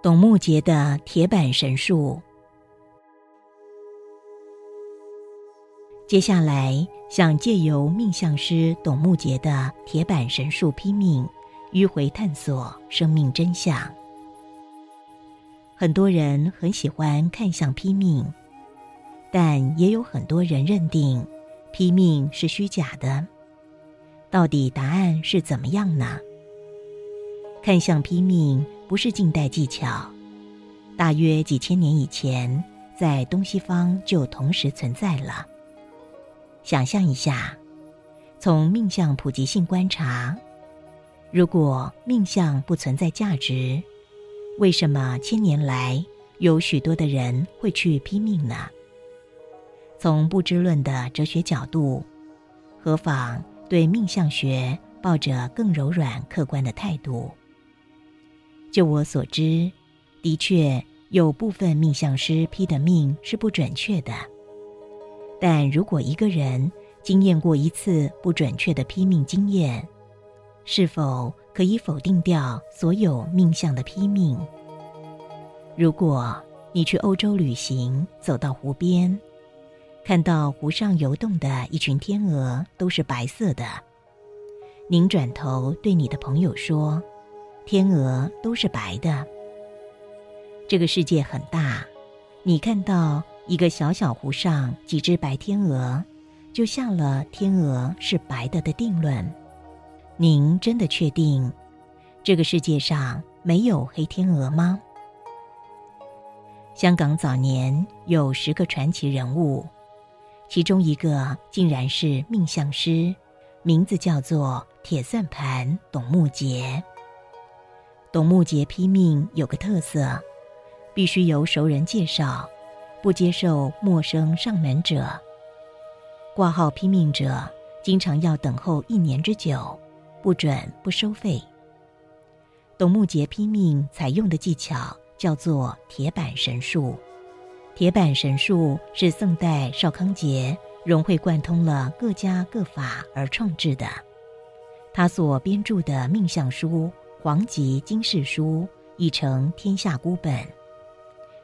董木杰的铁板神术。接下来，想借由命相师董木杰的铁板神术批命，迂回探索生命真相。很多人很喜欢看相批命，但也有很多人认定批命是虚假的。到底答案是怎么样呢？看相批命。不是近代技巧，大约几千年以前，在东西方就同时存在了。想象一下，从命相普及性观察，如果命相不存在价值，为什么千年来有许多的人会去拼命呢？从不知论的哲学角度，何妨对命相学抱着更柔软客观的态度？就我所知，的确有部分命相师批的命是不准确的。但如果一个人经验过一次不准确的批命经验，是否可以否定掉所有命相的批命？如果你去欧洲旅行，走到湖边，看到湖上游动的一群天鹅都是白色的，您转头对你的朋友说。天鹅都是白的。这个世界很大，你看到一个小小湖上几只白天鹅，就下了天鹅是白的的定论。您真的确定这个世界上没有黑天鹅吗？香港早年有十个传奇人物，其中一个竟然是命相师，名字叫做铁算盘董木杰。董木杰批命有个特色，必须由熟人介绍，不接受陌生上门者。挂号批命者经常要等候一年之久，不准不收费。董木杰批命采用的技巧叫做铁板神术。铁板神术是宋代邵康节融会贯通了各家各法而创制的，他所编著的命相书。《黄极经世书》译成天下孤本，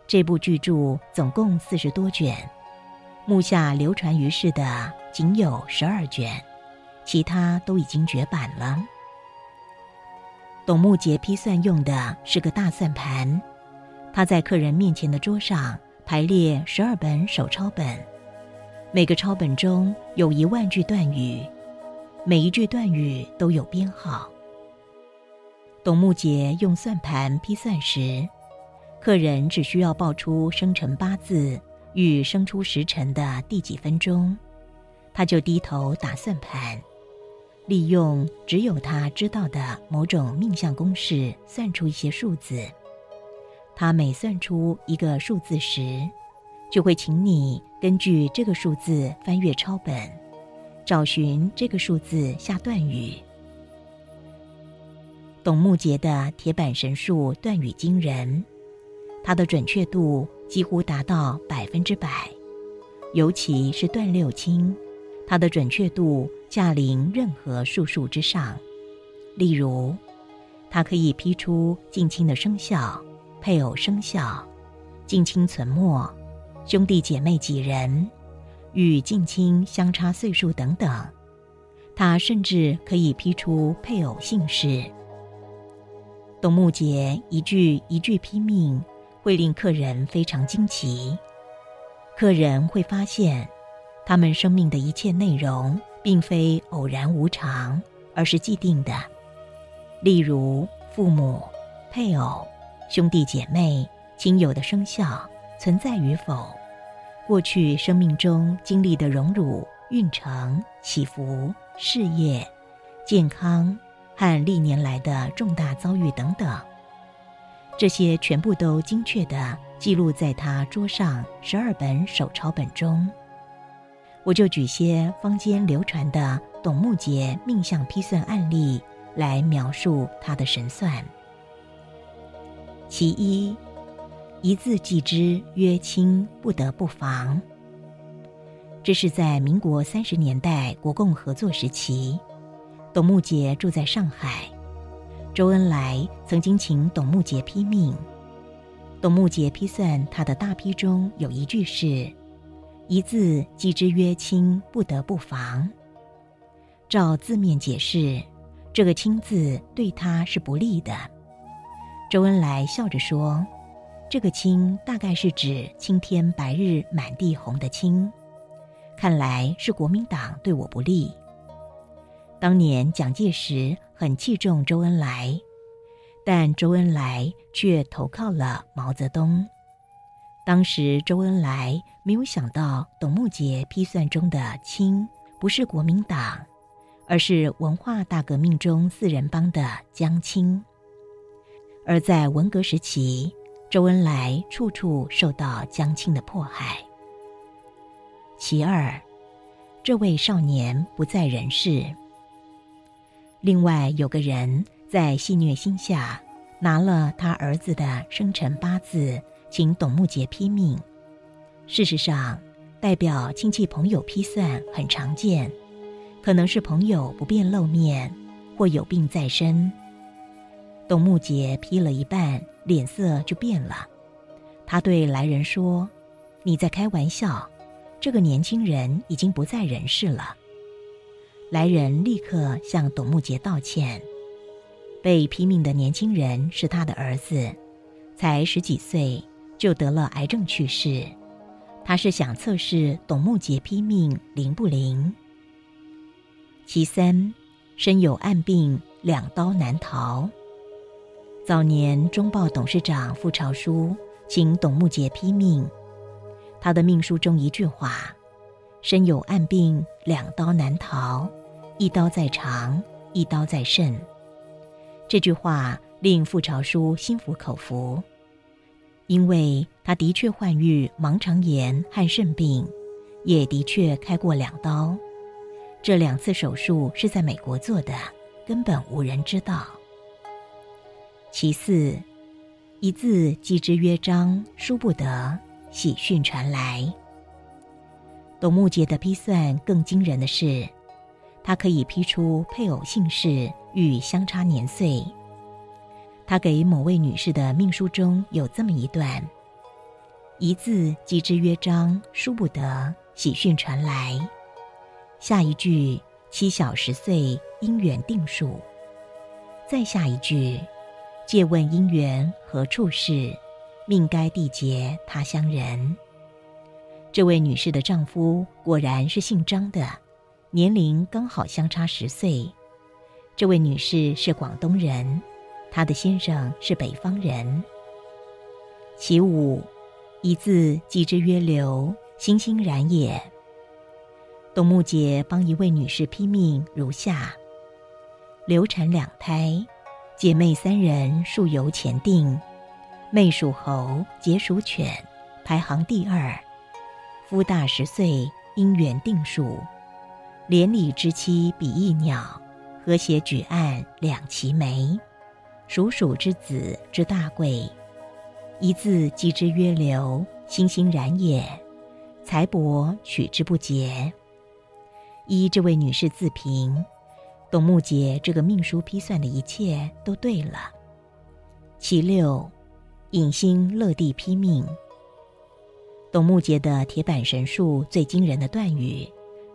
这部巨著总共四十多卷，目下流传于世的仅有十二卷，其他都已经绝版了。董木杰批算用的是个大算盘，他在客人面前的桌上排列十二本手抄本，每个抄本中有一万句断语，每一句断语都有编号。董木杰用算盘批算时，客人只需要报出生辰八字与生出时辰的第几分钟，他就低头打算盘，利用只有他知道的某种命相公式算出一些数字。他每算出一个数字时，就会请你根据这个数字翻阅抄本，找寻这个数字下断语。董木杰的铁板神术断语惊人，他的准确度几乎达到百分之百，尤其是断六亲，他的准确度驾临任何术数之上。例如，他可以批出近亲的生肖、配偶生肖、近亲存没、兄弟姐妹几人、与近亲相差岁数等等。他甚至可以批出配偶姓氏。董木杰一句一句拼命，会令客人非常惊奇。客人会发现，他们生命的一切内容并非偶然无常，而是既定的。例如，父母、配偶、兄弟姐妹、亲友的生肖存在与否，过去生命中经历的荣辱、运程、起伏、事业、健康。和历年来的重大遭遇等等，这些全部都精确地记录在他桌上十二本手抄本中。我就举些坊间流传的董木杰命相批算案例来描述他的神算。其一，一字记之曰亲，不得不防。这是在民国三十年代国共合作时期。董木杰住在上海，周恩来曾经请董木杰批命，董木杰批算他的大批中有一句是：“一字记之曰亲，不得不防。”照字面解释，这个“亲”字对他是不利的。周恩来笑着说：“这个‘青’大概是指青天白日满地红的‘青’，看来是国民党对我不利。”当年蒋介石很器重周恩来。但周恩来却投靠了毛泽东。当时周恩来没有想到董木杰批算中的“清”不是国民党，而是文化大革命中四人帮的江青。而在文革时期，周恩来处处受到江青的迫害。其二，这位少年不在人世。另外有个人。在戏谑心下，拿了他儿子的生辰八字，请董木杰批命。事实上，代表亲戚朋友批算很常见，可能是朋友不便露面，或有病在身。董木杰批了一半，脸色就变了。他对来人说：“你在开玩笑，这个年轻人已经不在人世了。”来人立刻向董木杰道歉。被批命的年轻人是他的儿子，才十几岁就得了癌症去世。他是想测试董木杰批命灵不灵。其三，身有暗病，两刀难逃。早年中报董事长傅朝书请董木杰批命，他的命书中一句话：“身有暗病，两刀难逃，一刀在肠，一刀在肾。”这句话令傅朝书心服口服，因为他的确患愈盲肠炎和肾病，也的确开过两刀。这两次手术是在美国做的，根本无人知道。其四，一字记之曰章，书不得，喜讯传来。董木杰的批算更惊人的是。他可以批出配偶姓氏与相差年岁。他给某位女士的命书中有这么一段：“一字即之曰章，书不得，喜讯传来。”下一句“七小十岁，姻缘定数。”再下一句“借问姻缘何处是？命该缔结他乡人。”这位女士的丈夫果然是姓张的。年龄刚好相差十岁，这位女士是广东人，她的先生是北方人。其五，一字记之曰流，欣欣然也。董木杰帮一位女士批命如下：流产两胎，姐妹三人数由前定，妹属猴，姐属犬，排行第二。夫大十岁，姻缘定数。连理之妻比翼鸟，和谐举案两齐眉，属鼠之子之大贵，一字记之曰流，欣欣然也。财帛取之不竭。依这位女士自评，董木杰这个命书批算的一切都对了。其六，隐星乐地批命。董木杰的铁板神术最惊人的断语。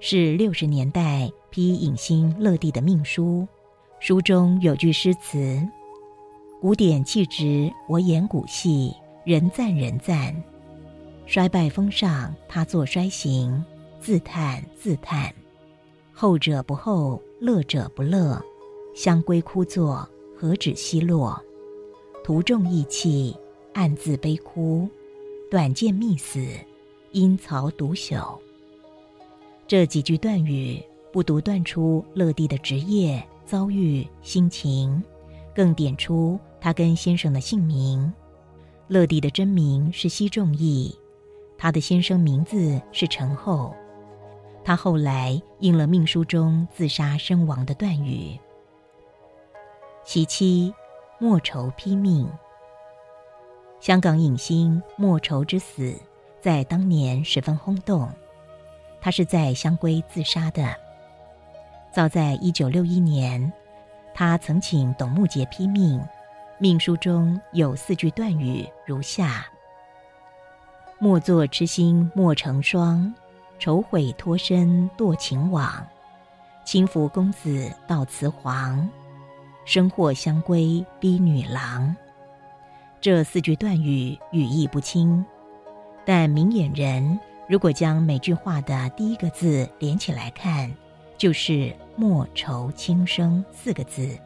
是六十年代批影星乐蒂的命书，书中有句诗词：“古典气质，我演古戏，人赞人赞。衰败风尚，他作衰行，自叹自叹。后者不后，乐者不乐，香归枯坐，何止奚落？徒众意气，暗自悲哭。短见觅死，阴曹独朽。”这几句断语不独断出乐蒂的职业遭遇心情，更点出他跟先生的姓名。乐蒂的真名是奚仲义，他的先生名字是陈厚。他后来应了命书中自杀身亡的断语。其七，莫愁披命。香港影星莫愁之死，在当年十分轰动。他是在香闺自杀的。早在一九六一年，他曾请董木杰批命，命书中有四句断语，如下：莫作痴心莫成双，愁悔脱身堕情网。轻浮公子到雌黄，生祸相归逼女郎。这四句断语语义不清，但明眼人如果将每句话的第一个字连起来看，就是“莫愁轻生”四个字。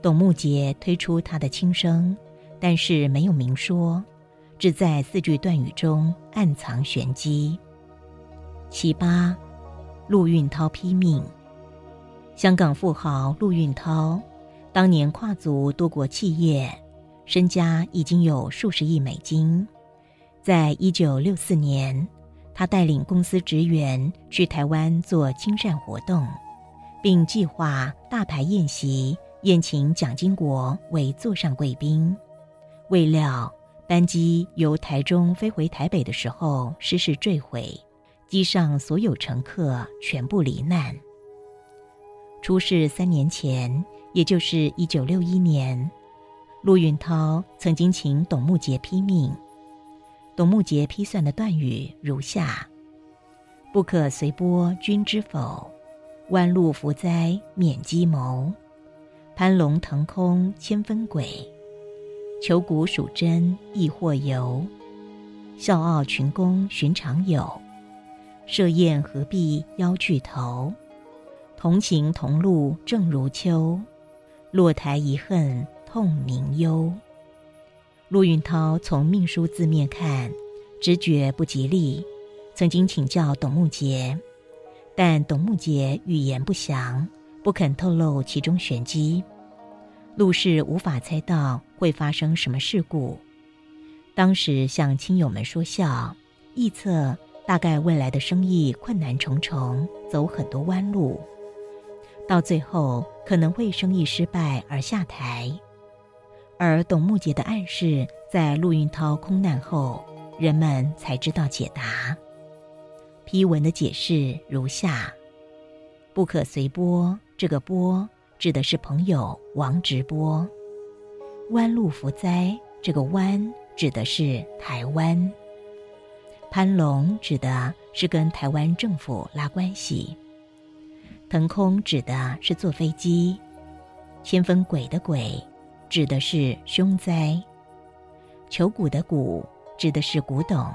董木杰推出他的轻生，但是没有明说，只在四句断语中暗藏玄机。其八。陆运涛批命。香港富豪陆运涛，当年跨足多国企业，身家已经有数十亿美金。在一九六四年，他带领公司职员去台湾做亲善活动，并计划大排宴席，宴请蒋经国为座上贵宾。未料班机由台中飞回台北的时候失事坠毁。机上所有乘客全部罹难。出事三年前，也就是一九六一年，陆运涛曾经请董木杰批命。董木杰批算的断语如下：不可随波君知否？弯路伏灾免机谋。攀龙腾空千分鬼，求古属真亦或游。笑傲群公寻常有。设宴何必邀巨头？同行同路正如秋。落台遗恨痛明忧。陆运涛从命书字面看，直觉不吉利，曾经请教董木杰，但董木杰语言不详，不肯透露其中玄机。陆氏无法猜到会发生什么事故，当时向亲友们说笑，臆测。大概未来的生意困难重重，走很多弯路，到最后可能会生意失败而下台。而董木杰的暗示，在陆运涛空难后，人们才知道解答。批文的解释如下：不可随波，这个波指的是朋友王直波；弯路伏灾，这个弯指的是台湾。攀龙指的是跟台湾政府拉关系，腾空指的是坐飞机，千分鬼的鬼指的是凶灾，求古的古指的是古董，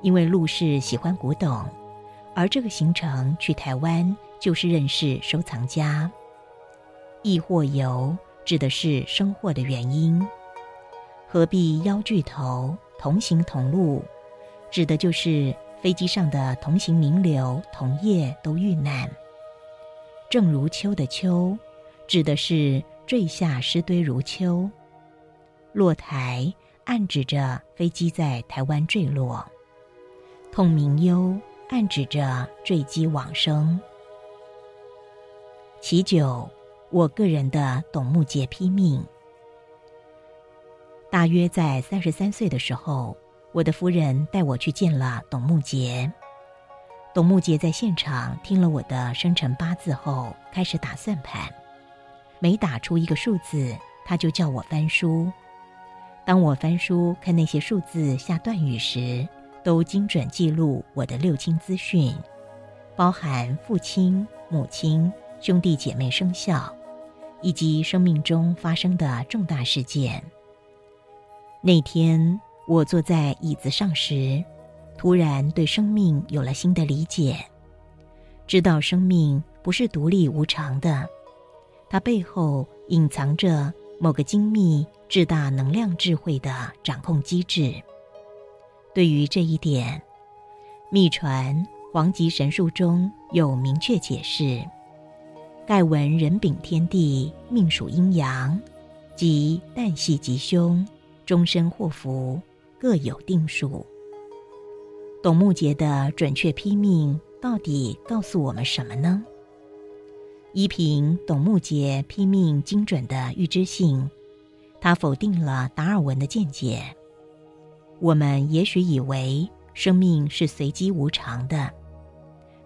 因为陆氏喜欢古董，而这个行程去台湾就是认识收藏家。亦或游指的是生祸的原因，何必邀巨头同行同路？指的就是飞机上的同行名流同业都遇难。正如秋的秋，指的是坠下尸堆如秋。落台暗指着飞机在台湾坠落。痛明忧暗指着坠机往生。其九，我个人的董木杰批命，大约在三十三岁的时候。我的夫人带我去见了董木杰。董木杰在现场听了我的生辰八字后，开始打算盘。每打出一个数字，他就叫我翻书。当我翻书看那些数字下断语时，都精准记录我的六亲资讯，包含父亲、母亲、兄弟姐妹生肖，以及生命中发生的重大事件。那天。我坐在椅子上时，突然对生命有了新的理解，知道生命不是独立无常的，它背后隐藏着某个精密、至大能量智慧的掌控机制。对于这一点，秘传《黄极神术》中有明确解释：盖闻人禀天地，命属阴阳，即旦夕吉凶，终身祸福。各有定数。董木杰的准确批命到底告诉我们什么呢？依凭董木杰拼命精准的预知性，他否定了达尔文的见解。我们也许以为生命是随机无常的，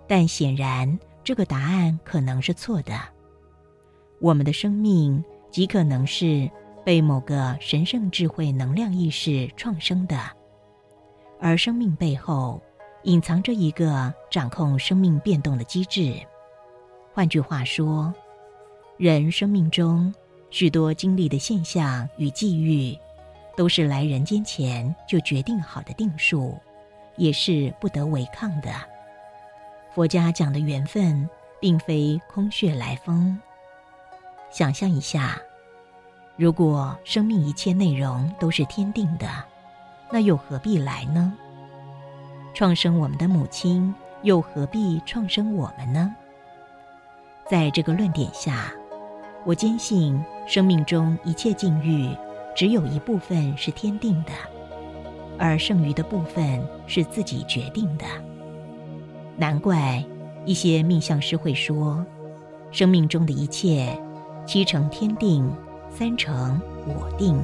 但显然这个答案可能是错的。我们的生命极可能是被某个神圣智慧能量意识创生的，而生命背后隐藏着一个掌控生命变动的机制。换句话说，人生命中许多经历的现象与际遇，都是来人间前就决定好的定数，也是不得违抗的。佛家讲的缘分，并非空穴来风。想象一下。如果生命一切内容都是天定的，那又何必来呢？创生我们的母亲，又何必创生我们呢？在这个论点下，我坚信生命中一切境遇，只有一部分是天定的，而剩余的部分是自己决定的。难怪一些命相师会说，生命中的一切七成天定。三成我定。